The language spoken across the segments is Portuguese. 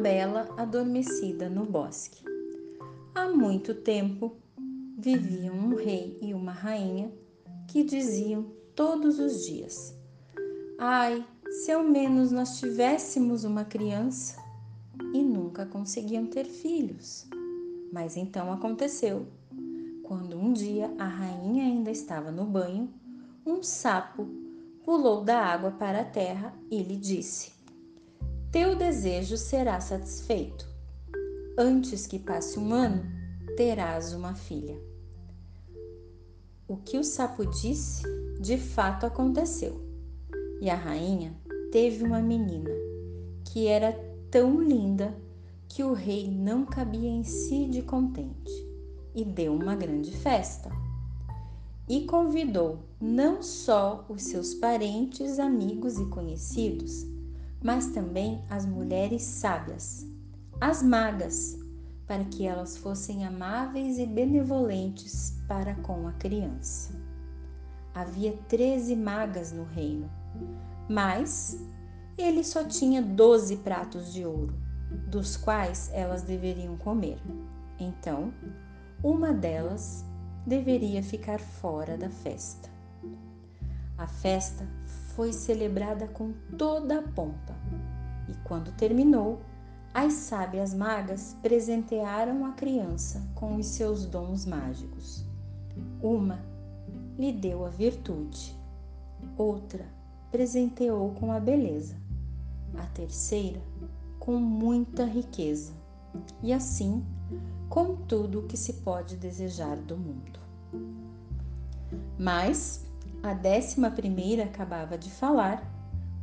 bela adormecida no bosque. Há muito tempo viviam um rei e uma rainha que diziam todos os dias: Ai, se ao menos nós tivéssemos uma criança! E nunca conseguiam ter filhos. Mas então aconteceu. Quando um dia a rainha ainda estava no banho, um sapo pulou da água para a terra e lhe disse: Teu desejo será satisfeito. Antes que passe um ano, terás uma filha. O que o sapo disse, de fato aconteceu. E a rainha teve uma menina que era tão linda que o rei não cabia em si de contente e deu uma grande festa. E convidou não só os seus parentes, amigos e conhecidos, mas também as mulheres sábias, as magas, para que elas fossem amáveis e benevolentes para com a criança. Havia treze magas no reino, mas ele só tinha doze pratos de ouro, dos quais elas deveriam comer. Então, uma delas deveria ficar fora da festa. A festa foi celebrada com toda a pompa e, quando terminou, as sábias magas presentearam a criança com os seus dons mágicos. Uma lhe deu a virtude, outra presenteou com a beleza, a terceira com muita riqueza, e assim com tudo o que se pode desejar do mundo. Mas a décima primeira acabava de falar,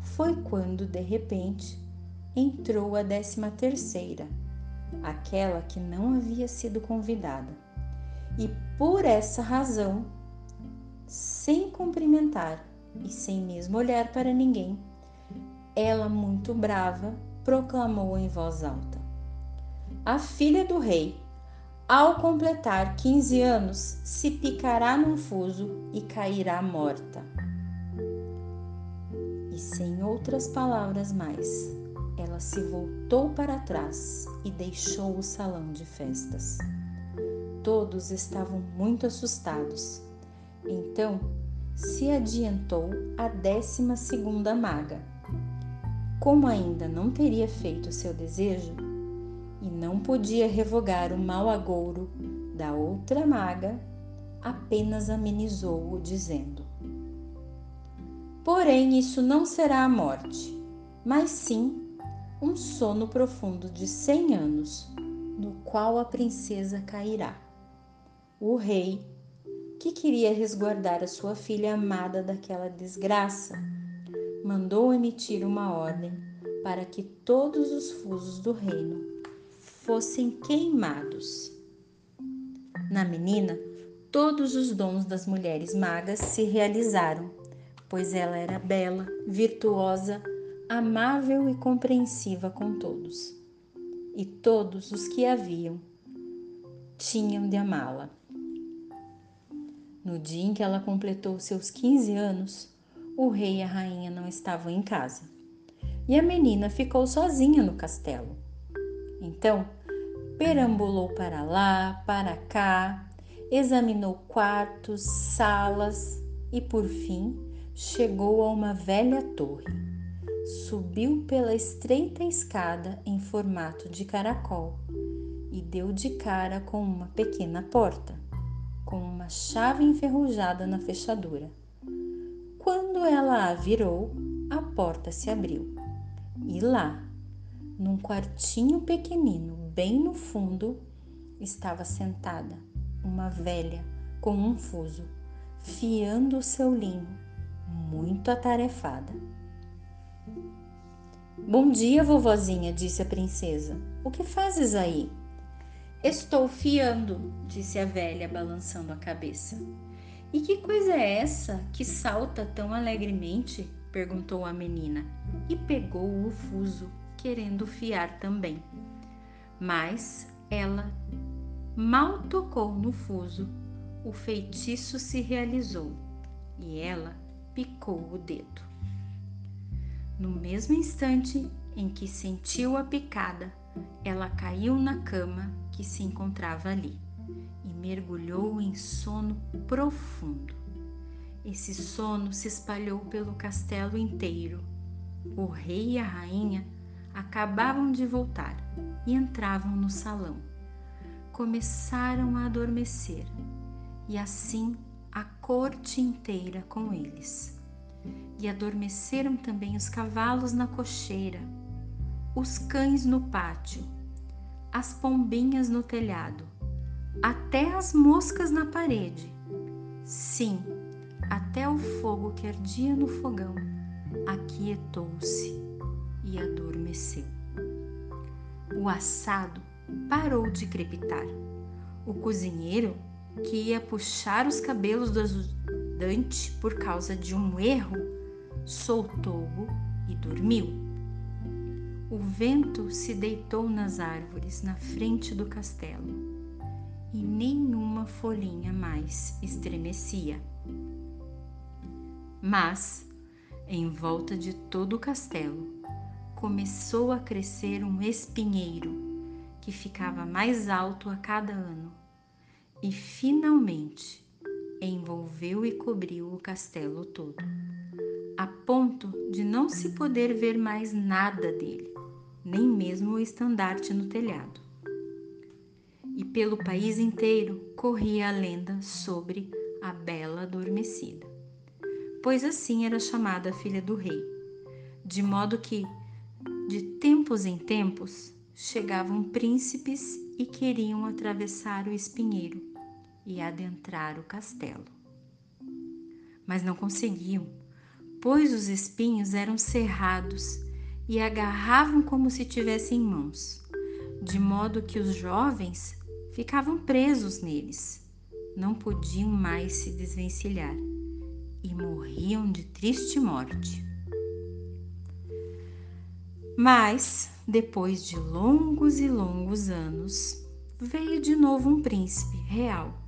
foi quando de repente entrou a décima terceira, aquela que não havia sido convidada. E por essa razão, sem cumprimentar e sem mesmo olhar para ninguém, ela, muito brava, proclamou em voz alta: A filha do rei, ao completar 15 anos, se picará num fuso e cairá morta. E sem outras palavras mais, ela se voltou para trás e deixou o salão de festas. Todos estavam muito assustados. Então se adiantou a décima segunda maga. Como ainda não teria feito seu desejo e não podia revogar o mau agouro da outra maga, apenas amenizou-o, dizendo: Porém, isso não será a morte, mas sim um sono profundo de cem anos, no qual a princesa cairá. O rei que queria resguardar a sua filha amada daquela desgraça, mandou emitir uma ordem para que todos os fusos do reino fossem queimados. Na menina, todos os dons das mulheres magas se realizaram, pois ela era bela, virtuosa, amável e compreensiva com todos. E todos os que a viam tinham de amá-la. No dia em que ela completou seus 15 anos, o rei e a rainha não estavam em casa e a menina ficou sozinha no castelo. Então, perambulou para lá, para cá, examinou quartos, salas e, por fim, chegou a uma velha torre. Subiu pela estreita escada em formato de caracol e deu de cara com uma pequena porta com uma chave enferrujada na fechadura. Quando ela a virou, a porta se abriu. E lá, num quartinho pequenino, bem no fundo, estava sentada uma velha com um fuso, fiando o seu linho, muito atarefada. Bom dia, vovozinha, disse a princesa. O que fazes aí? Estou fiando, disse a velha, balançando a cabeça. E que coisa é essa que salta tão alegremente? perguntou a menina e pegou o fuso, querendo fiar também. Mas ela mal tocou no fuso, o feitiço se realizou e ela picou o dedo. No mesmo instante em que sentiu a picada, ela caiu na cama que se encontrava ali e mergulhou em sono profundo. Esse sono se espalhou pelo castelo inteiro. O rei e a rainha acabavam de voltar e entravam no salão. Começaram a adormecer e assim a corte inteira com eles. E adormeceram também os cavalos na cocheira, os cães no pátio, as pombinhas no telhado, até as moscas na parede. Sim, até o fogo que ardia no fogão aquietou-se e adormeceu. O assado parou de crepitar. O cozinheiro, que ia puxar os cabelos do ajudante por causa de um erro, soltou-o e dormiu. O vento se deitou nas árvores na frente do castelo e nenhuma folhinha mais estremecia. Mas, em volta de todo o castelo, começou a crescer um espinheiro que ficava mais alto a cada ano e finalmente envolveu e cobriu o castelo todo, a ponto de não se poder ver mais nada dele, nem mesmo o estandarte no telhado. E pelo país inteiro corria a lenda sobre a Bela Adormecida, pois assim era chamada a filha do rei, de modo que de tempos em tempos chegavam príncipes e queriam atravessar o espinheiro e adentrar o castelo. Mas não conseguiam, pois os espinhos eram cerrados e agarravam como se tivessem mãos, de modo que os jovens ficavam presos neles, não podiam mais se desvencilhar e morriam de triste morte. Mas, depois de longos e longos anos, veio de novo um príncipe real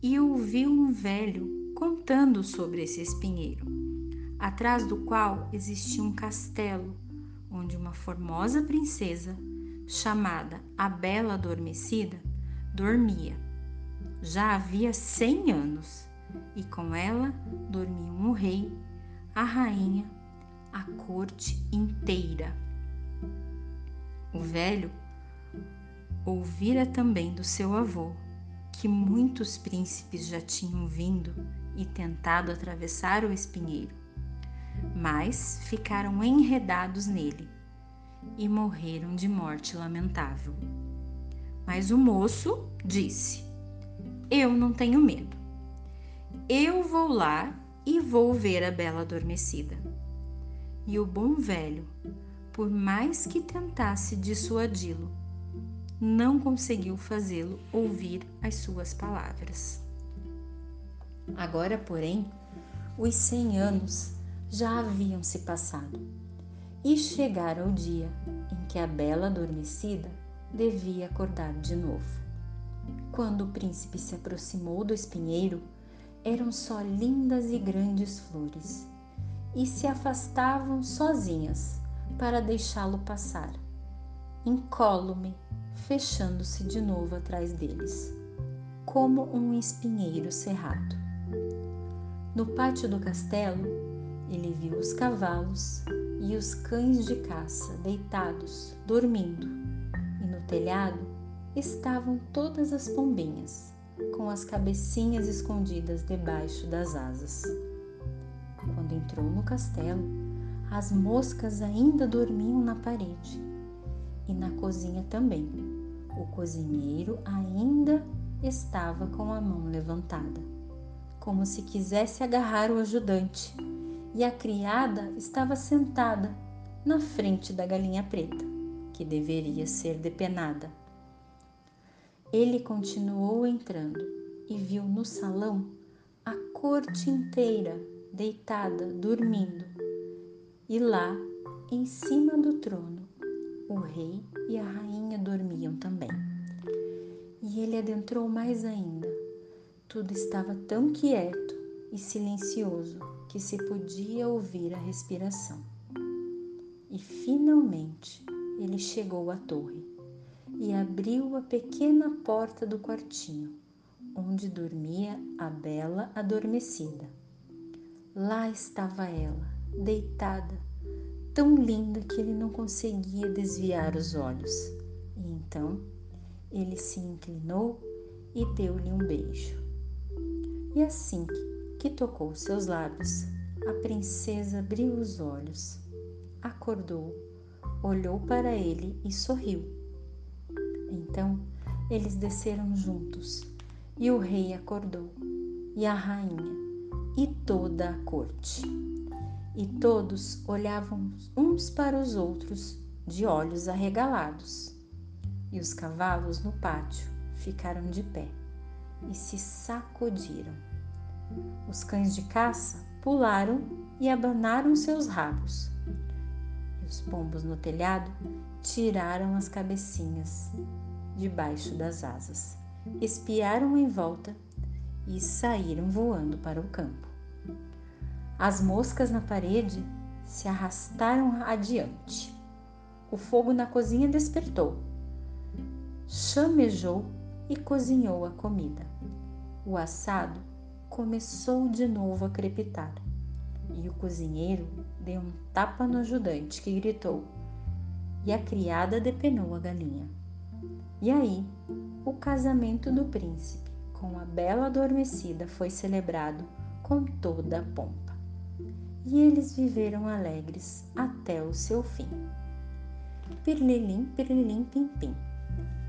e ouviu um velho contando sobre esse espinheiro, atrás do qual existia um castelo onde uma formosa princesa, chamada a Bela Adormecida, dormia. Já havia cem anos e com ela dormiam o rei, a rainha a corte inteira. O velho ouvira também do seu avô que muitos príncipes já tinham vindo e tentado atravessar o espinheiro, mas ficaram enredados nele e morreram de morte lamentável. Mas o moço disse: Eu não tenho medo. Eu vou lá e vou ver a bela adormecida. E o bom velho, por mais que tentasse dissuadi-lo, não conseguiu fazê-lo ouvir as suas palavras. Agora, porém, os cem anos já haviam se passado e chegara o dia em que a bela adormecida devia acordar de novo. Quando o príncipe se aproximou do espinheiro, eram só lindas e grandes flores e se afastavam sozinhas para deixá-lo passar, incólume, fechando-se de novo atrás deles, como um espinheiro cerrado. No pátio do castelo, ele viu os cavalos e os cães de caça deitados, dormindo, e no telhado estavam todas as pombinhas, com as cabecinhas escondidas debaixo das asas. Entrou no castelo, as moscas ainda dormiam na parede e na cozinha também. O cozinheiro ainda estava com a mão levantada, como se quisesse agarrar o ajudante, e a criada estava sentada na frente da galinha preta, que deveria ser depenada. Ele continuou entrando e viu no salão a corte inteira deitada, dormindo. E lá, em cima do trono, o rei e a rainha dormiam também. E ele adentrou mais ainda. Tudo estava tão quieto e silencioso que se podia ouvir a respiração. E finalmente ele chegou à torre e abriu a pequena porta do quartinho onde dormia a bela adormecida. Lá estava ela, deitada, tão linda que ele não conseguia desviar os olhos. E então ele se inclinou e deu-lhe um beijo. E assim que tocou seus lábios, a princesa abriu os olhos, acordou, olhou para ele e sorriu. Então eles desceram juntos e o rei acordou, e a rainha, e toda a corte. E todos olhavam uns para os outros de olhos arregalados. E os cavalos no pátio ficaram de pé e se sacudiram. Os cães de caça pularam e abanaram seus rabos. E os pombos no telhado tiraram as cabecinhas debaixo das asas espiaram em volta e saíram voando para o campo. As moscas na parede se arrastaram adiante. O fogo na cozinha despertou. Chamejou e cozinhou a comida. O assado começou de novo a crepitar e o cozinheiro deu um tapa no ajudante que gritou e a criada depenou a galinha. E aí, o casamento do príncipe com a bela adormecida foi celebrado com toda a pompa. E eles viveram alegres até o seu fim. Pirlilim, pirlilim, pim, pim.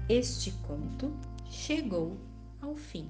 Este conto chegou ao fim.